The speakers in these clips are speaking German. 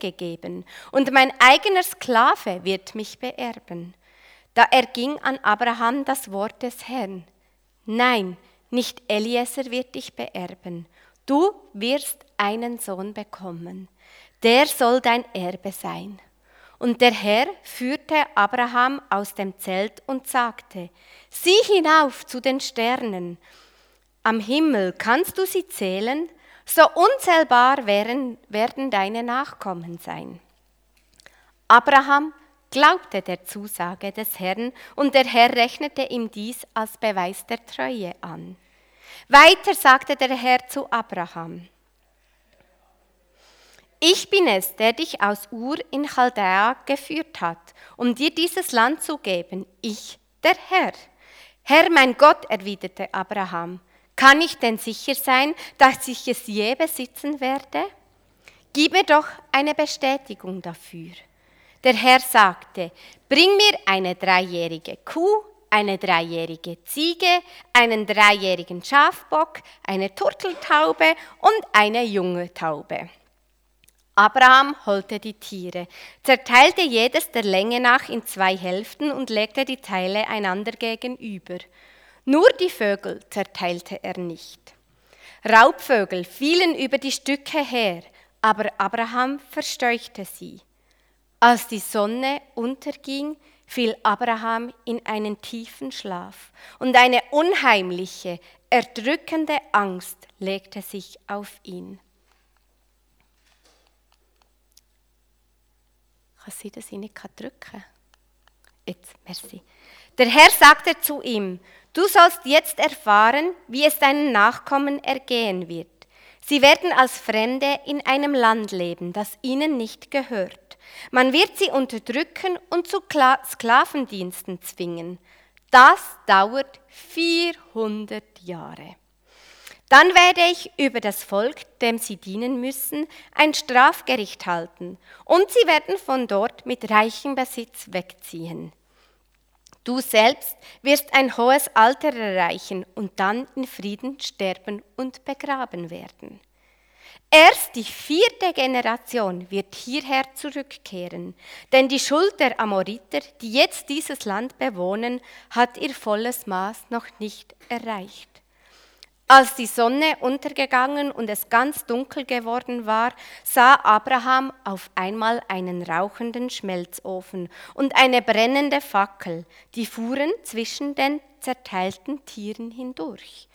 gegeben, und mein eigener Sklave wird mich beerben. Da erging an Abraham das Wort des Herrn. Nein, nicht Eliezer wird dich beerben, du wirst einen Sohn bekommen, der soll dein Erbe sein. Und der Herr führte Abraham aus dem Zelt und sagte, sieh hinauf zu den Sternen, am Himmel kannst du sie zählen, so unzählbar werden, werden deine Nachkommen sein. Abraham glaubte der Zusage des Herrn und der Herr rechnete ihm dies als Beweis der Treue an. Weiter sagte der Herr zu Abraham, ich bin es, der dich aus Ur in Chaldea geführt hat, um dir dieses Land zu geben, ich, der Herr. Herr mein Gott, erwiderte Abraham, kann ich denn sicher sein, dass ich es je besitzen werde? Gib mir doch eine Bestätigung dafür. Der Herr sagte, bring mir eine dreijährige Kuh, eine dreijährige Ziege, einen dreijährigen Schafbock, eine Turteltaube und eine junge Taube. Abraham holte die Tiere, zerteilte jedes der Länge nach in zwei Hälften und legte die Teile einander gegenüber. Nur die Vögel zerteilte er nicht. Raubvögel fielen über die Stücke her, aber Abraham versteuchte sie. Als die Sonne unterging, fiel Abraham in einen tiefen Schlaf und eine unheimliche, erdrückende Angst legte sich auf ihn. Kann dass ich nicht drücken? Jetzt, merci. Der Herr sagte zu ihm, du sollst jetzt erfahren, wie es deinen Nachkommen ergehen wird. Sie werden als Fremde in einem Land leben, das ihnen nicht gehört. Man wird sie unterdrücken und zu Sklavendiensten zwingen. Das dauert 400 Jahre. Dann werde ich über das Volk, dem sie dienen müssen, ein Strafgericht halten, und sie werden von dort mit reichem Besitz wegziehen. Du selbst wirst ein hohes Alter erreichen und dann in Frieden sterben und begraben werden. Erst die vierte Generation wird hierher zurückkehren, denn die Schuld der Amoriter, die jetzt dieses Land bewohnen, hat ihr volles Maß noch nicht erreicht. Als die Sonne untergegangen und es ganz dunkel geworden war, sah Abraham auf einmal einen rauchenden Schmelzofen und eine brennende Fackel, die fuhren zwischen den zerteilten Tieren hindurch.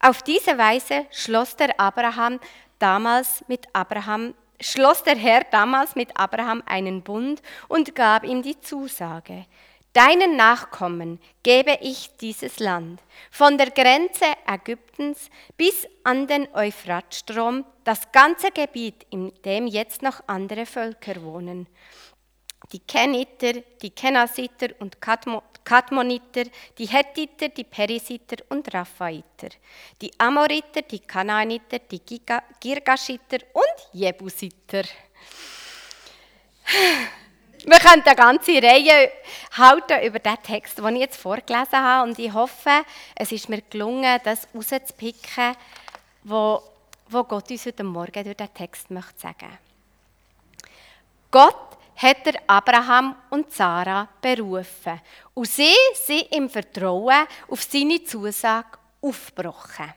Auf diese Weise schloss der Abraham damals mit Abraham schloss der Herr damals mit Abraham einen Bund und gab ihm die Zusage: Deinen Nachkommen gebe ich dieses Land, von der Grenze Ägyptens bis an den Euphratstrom, das ganze Gebiet, in dem jetzt noch andere Völker wohnen. Die Keniter, die Kenasiter und Kadmoniter, die Hethiter, die Perisiter und Raphaiter, die Amoriter, die Kanaaniter, die Girgashiter und Jebusiter. Wir können eine ganze Reihe halten über den Text, den ich jetzt vorgelesen habe. Und ich hoffe, es ist mir gelungen, das rauszupicken, was Gott uns heute Morgen durch den Text möchte sagen Gott hat Abraham und Sarah berufen. Und sie sind im Vertrauen auf seine Zusage aufgebrochen.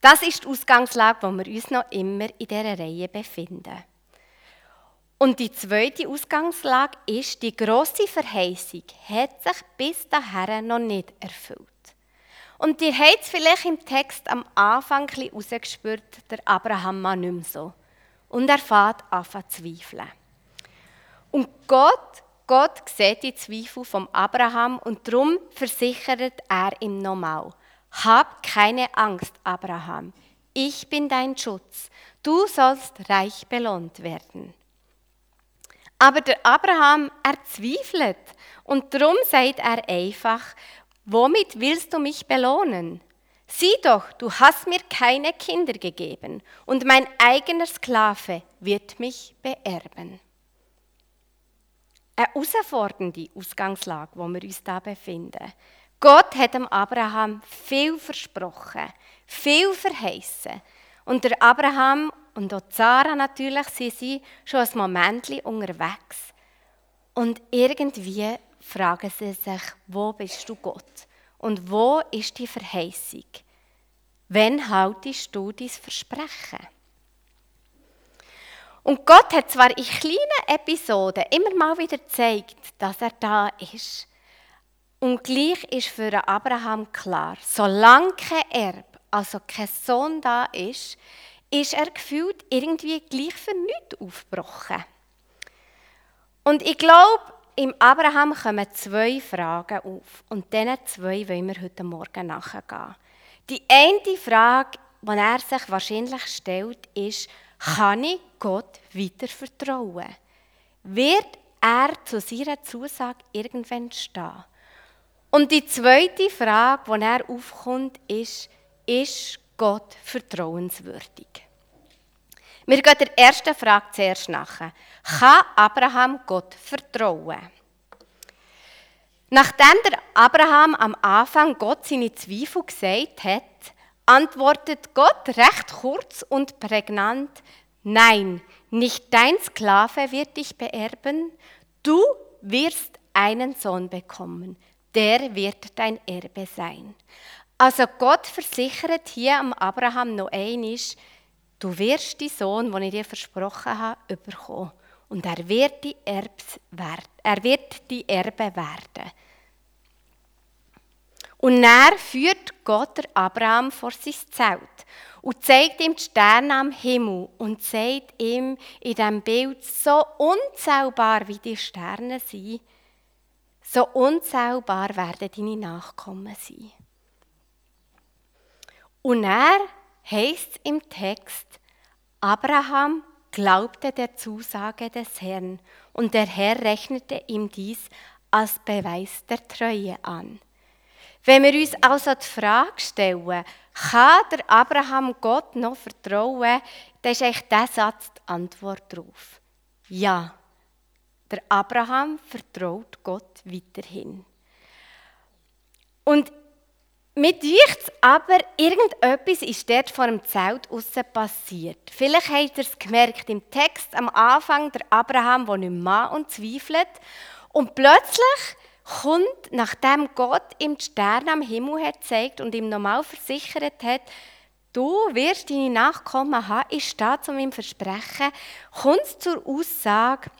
Das ist die Ausgangslage, wo wir uns noch immer in dieser Reihe befinden. Und die zweite Ausgangslage ist, die große Verheißung hat sich bis dahin noch nicht erfüllt. Und ihr habt es vielleicht im Text am Anfang ein bisschen der Abraham war nicht mehr so. Und er fährt an zu zweifeln. Und Gott, Gott sieht die Zweifel vom Abraham und darum versichert er ihm nochmal. Hab keine Angst, Abraham. Ich bin dein Schutz. Du sollst reich belohnt werden. Aber der Abraham, er zweifelt. Und darum sagt er einfach, womit willst du mich belohnen? Sieh doch, du hast mir keine Kinder gegeben und mein eigener Sklave wird mich beerben. Eine herausfordernde Ausgangslage, wo wir uns da befinden. Gott hat dem Abraham viel versprochen, viel verheißen. Und der Abraham und auch Sarah natürlich, sie sind schon ein Moment unterwegs. Und irgendwie fragen sie sich, wo bist du Gott? Und wo ist die Verheißung? Wann haltest du dein Versprechen? Und Gott hat zwar in kleinen Episoden immer mal wieder gezeigt, dass er da ist. Und gleich ist für Abraham klar, solange kein Erb, also kein Sohn da ist, ist er gefühlt irgendwie gleich für nichts aufgebrochen. Und ich glaube, im Abraham kommen zwei Fragen auf. Und diesen zwei wollen wir heute Morgen nachgehen. Die eine Frage, die er sich wahrscheinlich stellt, ist, kann ich Gott weiter vertrauen? Wird er zu seiner Zusage irgendwann stehen? Und die zweite Frage, die er aufkommt, ist, ist Gott vertrauenswürdig? Wir gehen der ersten Frage zuerst nach. Kann Abraham Gott vertrauen? Nachdem der Abraham am Anfang Gott seine Zweifel gesagt hat, antwortet Gott recht kurz und prägnant, nein, nicht dein Sklave wird dich beerben, du wirst einen Sohn bekommen, der wird dein Erbe sein. Also Gott versichert hier am Abraham noch einmal, du wirst die Sohn, den ich dir versprochen habe, bekommen. Und er wird die, Erbs werden, er wird die Erbe werden. Und er führt Gott der Abraham vor sein Zelt und zeigt ihm die Sterne am Himmel und sagt ihm in diesem Bild, so unzählbar wie die Sterne sind, so unzählbar werden deine Nachkommen sein. Und er heißt im Text, Abraham glaubte der Zusage des Herrn und der Herr rechnete ihm dies als Beweis der Treue an. Wenn wir uns also die Frage stellen, kann der Abraham Gott noch vertrauen, dann ist eigentlich dieser Satz die Antwort darauf. Ja, der Abraham vertraut Gott weiterhin. Und mit deucht aber, irgendetwas ist dort vor dem Zelt aussen passiert. Vielleicht habt ihr es gemerkt im Text am Anfang, der Abraham, der nicht Mann und zweifelt. Und plötzlich kommt, nachdem Gott ihm die Sterne am Himmel hat gezeigt und ihm nochmal versichert hat, du wirst deine Nachkommen haben, ich stehe zu meinem Versprechen, kommt zur Aussage,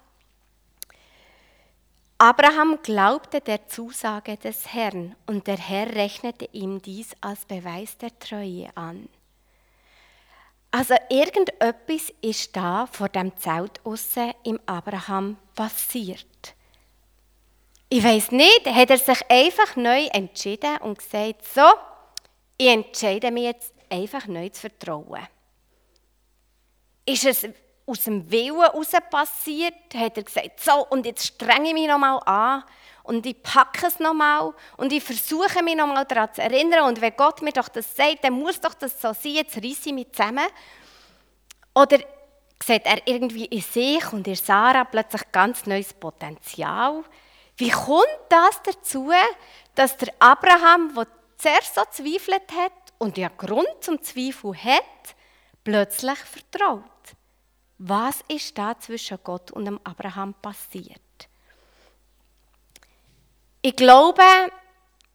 Abraham glaubte der Zusage des Herrn und der Herr rechnete ihm dies als Beweis der Treue an. Also irgendetwas ist da vor dem Zelt im Abraham passiert. Ich weiß nicht, hat er sich einfach neu entschieden und gesagt, so, ich entscheide mich jetzt einfach neu zu vertrauen. Ist es aus dem Willen heraus passiert? Hat er gesagt, so, und jetzt strenge ich mich nochmal an und ich packe es nochmal und ich versuche mich nochmal daran zu erinnern und wenn Gott mir doch das sagt, dann muss doch das so sein, jetzt reiße ich mich zusammen. Oder sieht er irgendwie in sich und in Sarah plötzlich ganz neues Potenzial? Wie kommt das dazu, dass der Abraham, der zuerst so zweifelt hat und ja Grund zum Zweifel hat, plötzlich vertraut? Was ist da zwischen Gott und dem Abraham passiert? Ich glaube,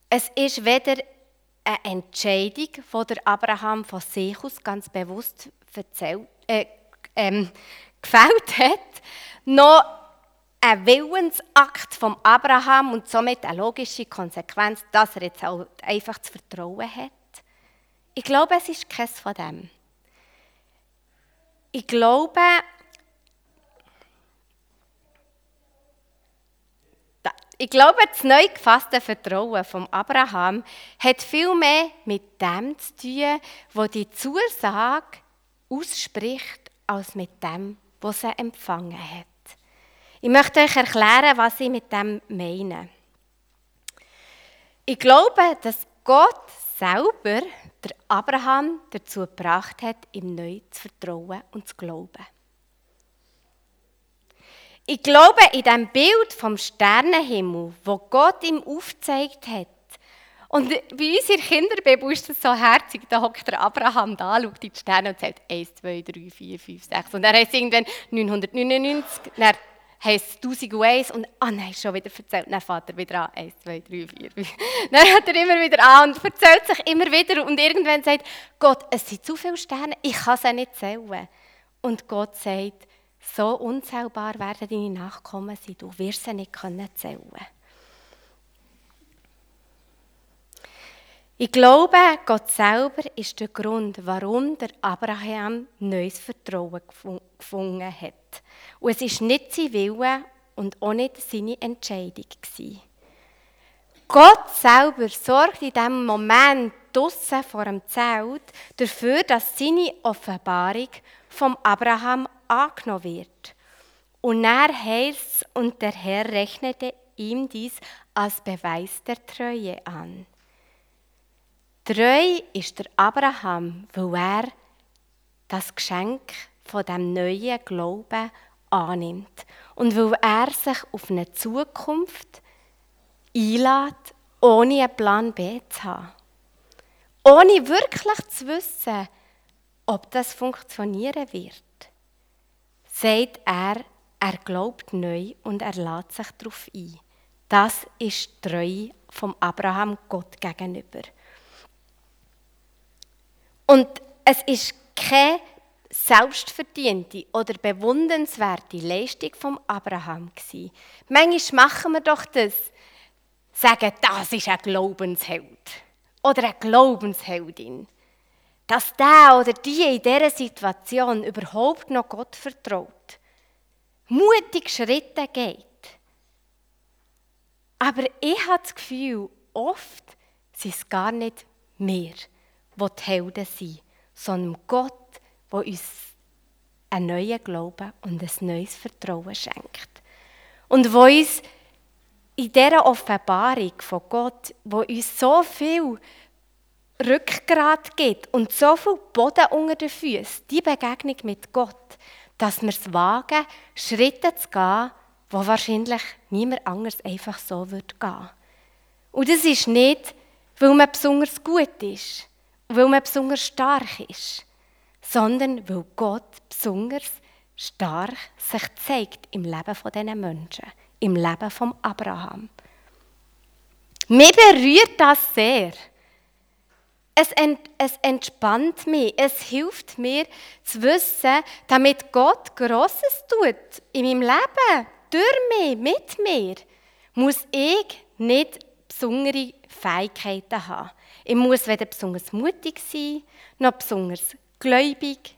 es ist weder eine Entscheidung, die der Abraham von sich aus ganz bewusst erzählt, äh, ähm, gefällt hat, noch ein Willensakt vom Abraham und somit eine logische Konsequenz, dass er jetzt auch einfach zu vertrauen hat. Ich glaube, es ist keins von dem. Ich glaube, ich glaube, das neu gefasste Vertrauen vom Abraham hat viel mehr mit dem zu tun, wo die Zusage ausspricht, als mit dem, was er empfangen hat. Ich möchte euch erklären, was ich mit dem meine. Ich glaube, dass Gott selber der Abraham dazu gebracht hat, ihm neu zu vertrauen und zu glauben. Ich glaube, in dem Bild vom Sternenhimmel, wo Gott ihm aufgezeigt hat Und bei uns in der Kinderbibel ist das so herzig, da hockt der Abraham da, schaut in die Sterne und sagt 1, 2, 3, 4, 5, 6. Und er heißt irgendwann 999, dann heisst es 1001 und ah nein, schon wieder erzählt. Dann fährt er wieder an, 1, 2, 3, 4, 5. Dann hat er immer wieder an und erzählt sich immer wieder und irgendwann sagt Gott, es sind zu viele Sterne, ich kann sie nicht zählen. Und Gott sagt, so unzählbar werden deine Nachkommen sein, du wirst sie nicht zählen können. Ich glaube, Gott selber ist der Grund, warum der Abraham neues Vertrauen gefunden hat. Und es ist nicht sein Wille und auch nicht seine Entscheidung gewesen. Gott selber sorgt in diesem Moment draussen vor dem Zelt dafür, dass seine Offenbarung vom Abraham angenommen wird. Und er heißt und der Herr rechnete ihm dies als Beweis der Treue an. Treu ist der Abraham, weil er das Geschenk von dem neuen Glauben annimmt und weil er sich auf eine Zukunft einlädt, ohne einen Plan B zu haben. Ohne wirklich zu wissen, ob das funktionieren wird, sagt er, er glaubt neu und er lädt sich darauf ein. Das ist die Treue vom Abraham Gott gegenüber. Und es ist keine selbstverdiente oder bewundernswerte Leistung vom Abraham gewesen. Manchmal machen wir doch das, sagen, das ist ein Glaubensheld oder eine Glaubensheldin. Dass der oder die in dieser Situation überhaupt noch Gott vertraut, mutig Schritte geht. Aber ich habe das Gefühl, oft sind es gar nicht mehr die die Helden sind, sondern Gott, der uns einen neuen Glauben und ein neues Vertrauen schenkt. Und wo uns in dieser Offenbarung von Gott, wo uns so viel Rückgrat gibt und so viel Boden unter den Füßen, die Begegnung mit Gott, dass wir es wagen, Schritte zu gehen, wo wahrscheinlich niemand anders einfach so wird gehen. Und das ist nicht, weil man besonders gut ist, weil man besonders stark ist, sondern weil Gott besonders stark sich zeigt im Leben von diesen Menschen, im Leben von Abraham. Mir berührt das sehr. Es, ent, es entspannt mich, es hilft mir zu wissen, damit Gott Grosses tut in meinem Leben, durch mich, mit mir, muss ich nicht besondere Fähigkeiten haben. Ich muss weder besonders mutig sein, noch besonders gläubig,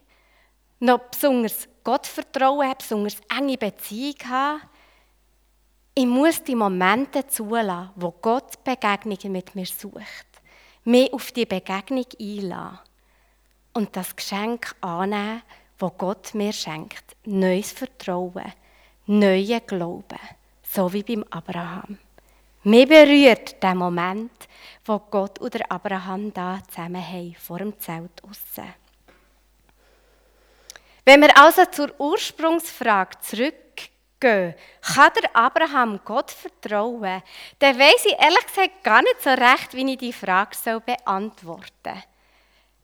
noch besonders Gottvertrauen haben, besonders enge Beziehung haben. Ich muss die Momente zulassen, wo Gott Begegnungen mit mir sucht. Mich auf die Begegnung einlassen und das Geschenk annehmen, wo Gott mir schenkt. Neues Vertrauen, neue Glauben, so wie beim Abraham. Mir berührt der Moment, wo Gott und Abraham da zusammen haben, vor dem Zelt aussen. Wenn wir also zur Ursprungsfrage zurückgehen, kann der Abraham Gott vertrauen, dann weiß ich ehrlich gesagt gar nicht so recht, wie ich die Frage beantworten soll.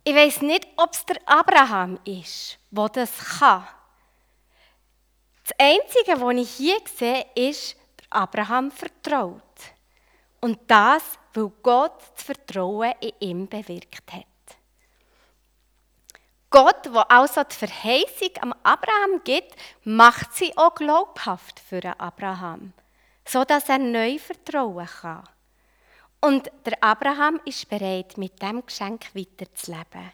Ich weiß nicht, ob es der Abraham ist, der das kann. Das Einzige, was ich hier sehe, ist, Abraham vertraut. Und das, weil Gott das Vertrauen in ihm bewirkt hat. Gott, der also die Verheißung am Abraham gibt, macht sie auch glaubhaft für Abraham, so dass er neu vertrauen kann. Und der Abraham ist bereit, mit dem Geschenk weiterzuleben.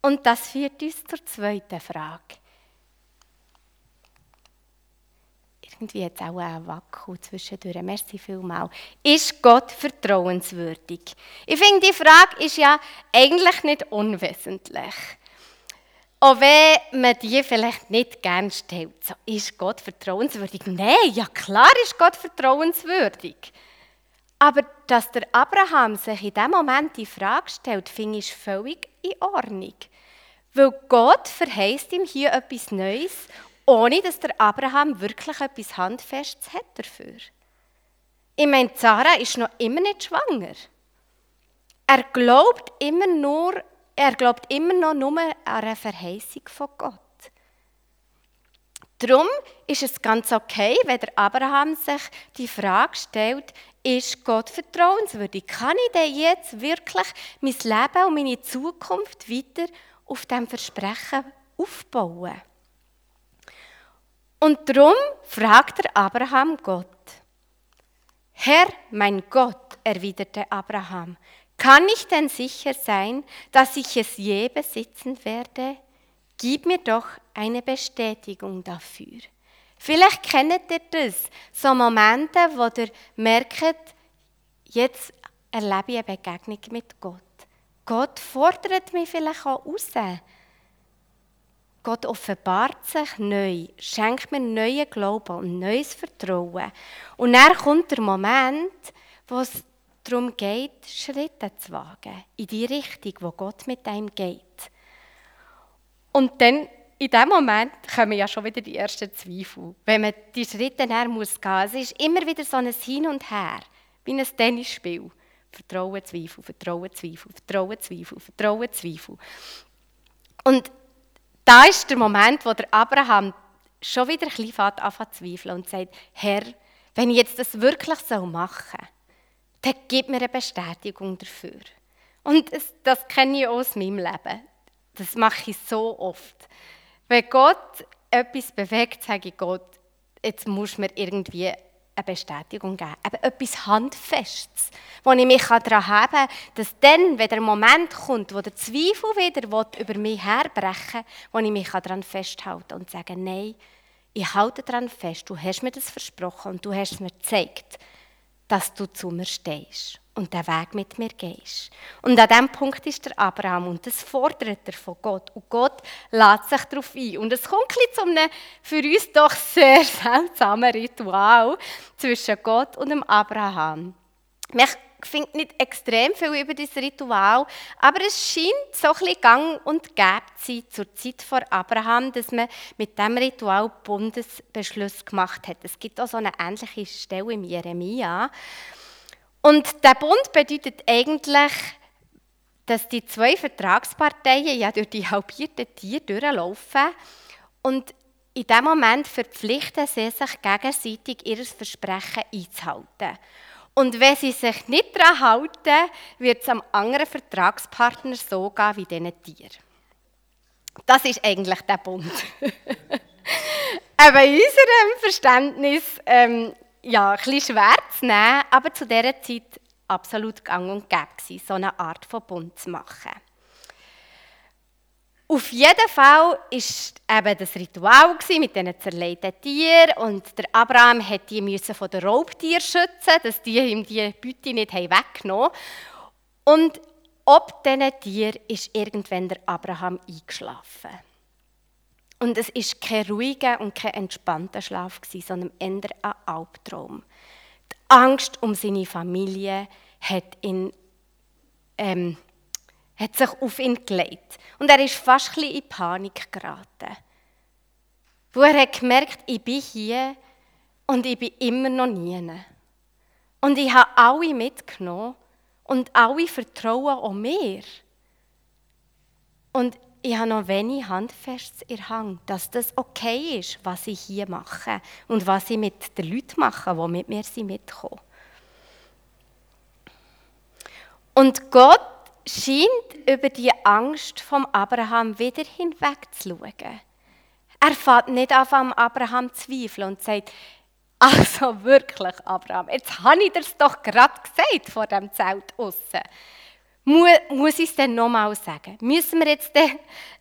Und das führt uns zur zweiten Frage. Irgendwie es auch einen Wackel zwischendurch. Merci vielmals. Ist Gott vertrauenswürdig? Ich finde, die Frage ist ja eigentlich nicht unwesentlich. Auch wenn man die vielleicht nicht gerne stellt. So, ist Gott vertrauenswürdig? Nein, ja klar ist Gott vertrauenswürdig. Aber dass der Abraham sich in diesem Moment die Frage stellt, finde ich völlig in Ordnung. Weil Gott verheißt ihm hier etwas Neues ohne dass der Abraham wirklich etwas Handfestes hat dafür. Ich meine, Sarah ist noch immer nicht schwanger. er glaubt immer nur, er glaubt immer noch nur an eine Verheißung von Gott. Darum ist es ganz okay, wenn der Abraham sich die Frage stellt, ist Gott vertrauenswürdig? Kann ich denn jetzt wirklich mein Leben und meine Zukunft weiter auf dem Versprechen aufbauen? Und darum fragt der Abraham Gott. Herr, mein Gott, erwiderte Abraham, kann ich denn sicher sein, dass ich es je besitzen werde? Gib mir doch eine Bestätigung dafür. Vielleicht kennt ihr das, so Momente, wo ihr merkt, jetzt erlebe ich eine Begegnung mit Gott. Gott fordert mich vielleicht auch raus. Gott offenbart sich neu, schenkt mir neuen Glauben und neues Vertrauen. Und dann kommt der Moment, wo es darum geht, Schritte zu wagen, in die Richtung, wo Gott mit einem geht. Und dann, in dem Moment, kommen ja schon wieder die ersten Zweifel, wenn man die Schritte näher muss gehen. Es ist immer wieder so ein Hin und Her, wie ein Tennisspiel. Vertrauen, Zweifel, Vertrauen, Zweifel, Vertrauen, Zweifel, Vertrauen, Zweifel. Und da ist der Moment, wo der Abraham schon wieder ein bisschen anfängt zu zweifeln und sagt, Herr, wenn ich jetzt das wirklich so mache, dann gib mir eine Bestätigung dafür. Und das, das kenne ich aus meinem Leben. Das mache ich so oft. Wenn Gott etwas bewegt, sage ich Gott, jetzt muss mir irgendwie eine Bestätigung geben. Aber etwas Handfestes, wo ich mich daran haben kann, dass dann, wenn der Moment kommt, wo der Zweifel wieder über mich herbrechen will, wo ich mich daran festhalte und sage, nein, ich halte daran fest, du hast mir das versprochen und du hast mir gezeigt, dass du zu mir stehst und den Weg mit mir gehst. Und an diesem Punkt ist der Abraham und das fordert er von Gott. Und Gott lädt sich darauf ein. Und es kommt zu einem für uns doch sehr seltsamen Ritual zwischen Gott und dem Abraham. Mich finde nicht extrem viel über dieses Ritual, aber es scheint so ein bisschen gang und gäbe zu sein zur Zeit vor Abraham, dass man mit diesem Ritual Bundesbeschluss gemacht hat. Es gibt auch so eine ähnliche Stelle im Jeremia. Und der Bund bedeutet eigentlich, dass die zwei Vertragsparteien ja durch die halbierten Tiere durchlaufen und in dem Moment verpflichten sie sich gegenseitig, ihr Versprechen einzuhalten. Und wenn sie sich nicht daran halten, wird es am anderen Vertragspartner so gehen wie diesen Tieren. Das ist eigentlich der Bund. Aber in unserem Verständnis ähm, ja, ein bisschen schwer zu nehmen, aber zu dieser Zeit absolut gang und gäbe gewesen, so eine Art von Bund zu machen. Auf jeden Fall war eben das Ritual mit diesen zerlegten Tieren und der Abraham musste die von den Raubtieren schützen, dass die ihm die Beute nicht weggenommen haben. Und ob diesen Tieren ist irgendwann der Abraham eingeschlafen. Und es ist kein ruhiger und kein entspannter Schlaf, sondern eher ein Albtraum. Die Angst um seine Familie hat, ihn, ähm, hat sich auf ihn gelegt. Und er ist fast ein in Panik geraten. Wo er hat gemerkt, ich bin hier und ich bin immer noch nie. Und ich habe alle mitgenommen und alle vertrauen auch mir. Und ich habe noch wenig handfestes in Hang, dass das okay ist, was ich hier mache und was ich mit den Leuten mache, die mit mir mitkommen. Und Gott scheint über die Angst vom Abraham wieder hinwegzuschauen. Er fährt nicht auf am Abraham zweifeln und sagt, also wirklich, Abraham, jetzt habe ich dir doch gerade gesagt vor dem Zelt aussen. Muss ich es denn nochmal sagen? Müssen wir jetzt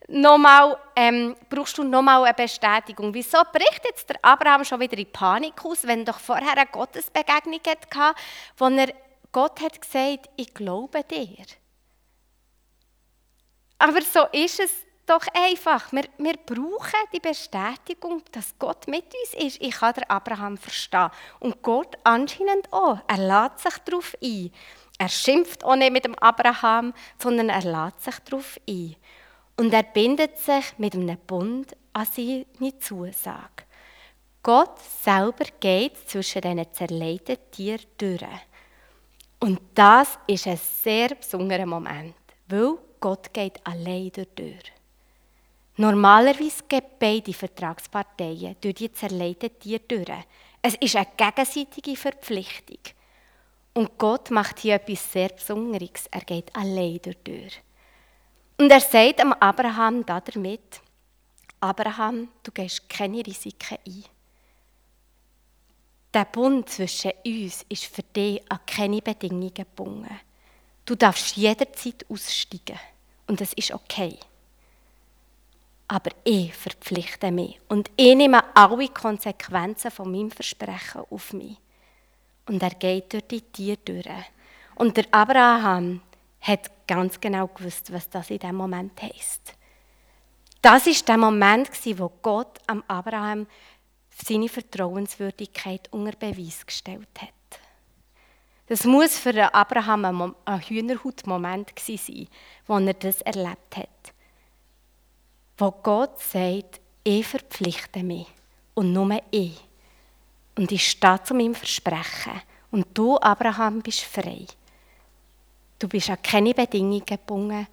nochmal, ähm, brauchst du nochmal eine Bestätigung? Wieso bricht jetzt der Abraham schon wieder in Panik aus, wenn doch vorher eine Gottesbegegnung hatte, wo er Gott hat gesagt, ich glaube dir. Aber so ist es doch einfach. Wir, wir brauchen die Bestätigung, dass Gott mit uns ist. Ich kann den Abraham verstehen. Und Gott anscheinend auch. Er lädt sich darauf ein. Er schimpft auch nicht mit dem Abraham, sondern er lädt sich darauf ein. Und er bindet sich mit einem Bund an seine Zusage. Gott selber geht zwischen diesen zerleideten Tieren durch. Und das ist ein sehr besonderer Moment, weil Gott geht allein durch. Normalerweise gehen beide Vertragsparteien durch die zerleitete Tier durch. Es ist eine gegenseitige Verpflichtung. Und Gott macht hier etwas sehr Besonderes. Er geht allein durch die Tür. Und er sagt am Abraham damit, Abraham, du gehst keine Risiken ein. Der Bund zwischen uns ist für dich an keine Bedingungen gebunden. Du darfst jederzeit aussteigen und es ist okay. Aber ich verpflichte mich und ich nehme alle Konsequenzen von meinem Versprechen auf mich. Und er geht durch die Tiere durch. Und der Abraham hat ganz genau gewusst, was das in diesem Moment heisst. Das ist der Moment, wo Gott am Abraham seine Vertrauenswürdigkeit unter Beweis gestellt hat. Das muss für Abraham ein Hühnerhaut-Moment sein, wo er das erlebt hat. Wo Gott sagt, ich verpflichte mich und nur ich. Und ich stehe zu meinem Versprechen. Und du, Abraham, bist frei. Du bist an keine Bedingungen gebunden.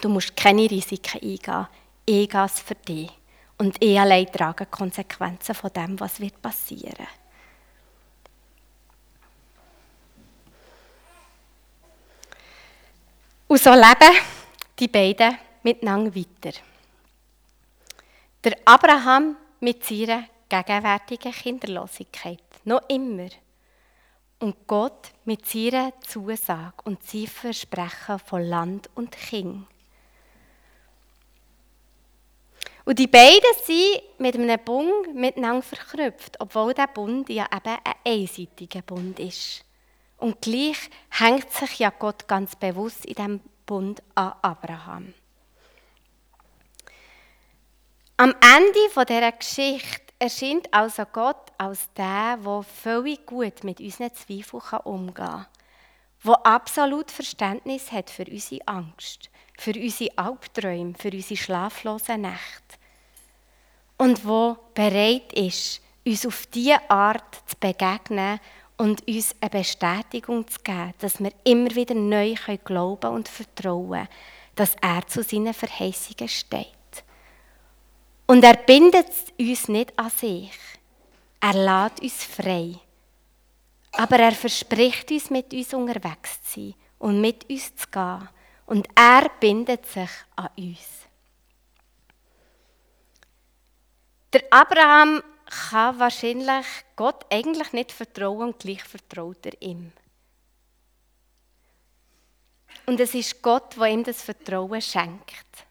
Du musst keine Risiken eingehen. Ich gehe es für dich. Und ich allein trage Konsequenzen von dem, was wird passieren. Und so leben die beiden miteinander weiter. Der Abraham mit seiner gegenwärtigen Kinderlosigkeit, noch immer. Und Gott mit seiner Zusage und seinem Versprechen von Land und Kind. Und die beiden sind mit einem Bund miteinander verknüpft, obwohl der Bund ja eben ein einseitiger Bund ist. Und gleich hängt sich ja Gott ganz bewusst in diesem Bund an Abraham. Am Ende dieser Geschichte erscheint also Gott als der, der völlig gut mit unseren Zweifeln umgehen kann, der absolut Verständnis hat für unsere Angst, für unsere Albträume, für unsere schlaflosen Nächte und wo bereit ist, uns auf diese Art zu begegnen und uns eine Bestätigung zu geben, dass wir immer wieder neu glauben und vertrauen können, dass er zu seinen Verheißungen steht. Und er bindet uns nicht an sich. Er lädt uns frei. Aber er verspricht uns, mit uns unterwegs zu sein und mit uns zu gehen. Und er bindet sich an uns. Der Abraham kann wahrscheinlich Gott eigentlich nicht vertrauen und gleich vertraut er ihm. Und es ist Gott, der ihm das Vertrauen schenkt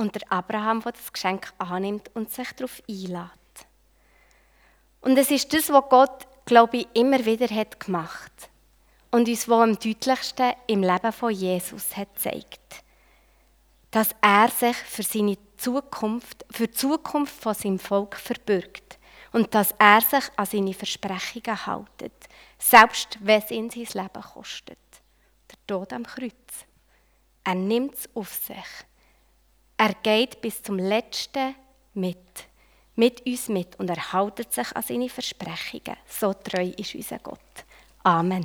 und der Abraham, der das Geschenk annimmt und sich darauf einlädt. Und es ist das, was Gott, glaube ich, immer wieder hat gemacht und uns wo am deutlichsten im Leben von Jesus hat gezeigt, dass er sich für seine Zukunft, für die Zukunft von seinem Volk verbürgt und dass er sich an seine Versprechungen hält, selbst wenn es ihn sein Leben kostet. Der Tod am Kreuz. Er nimmt es auf sich. Er geht bis zum Letzten mit, mit uns mit und er hält sich an seine Versprechungen. So treu ist unser Gott. Amen.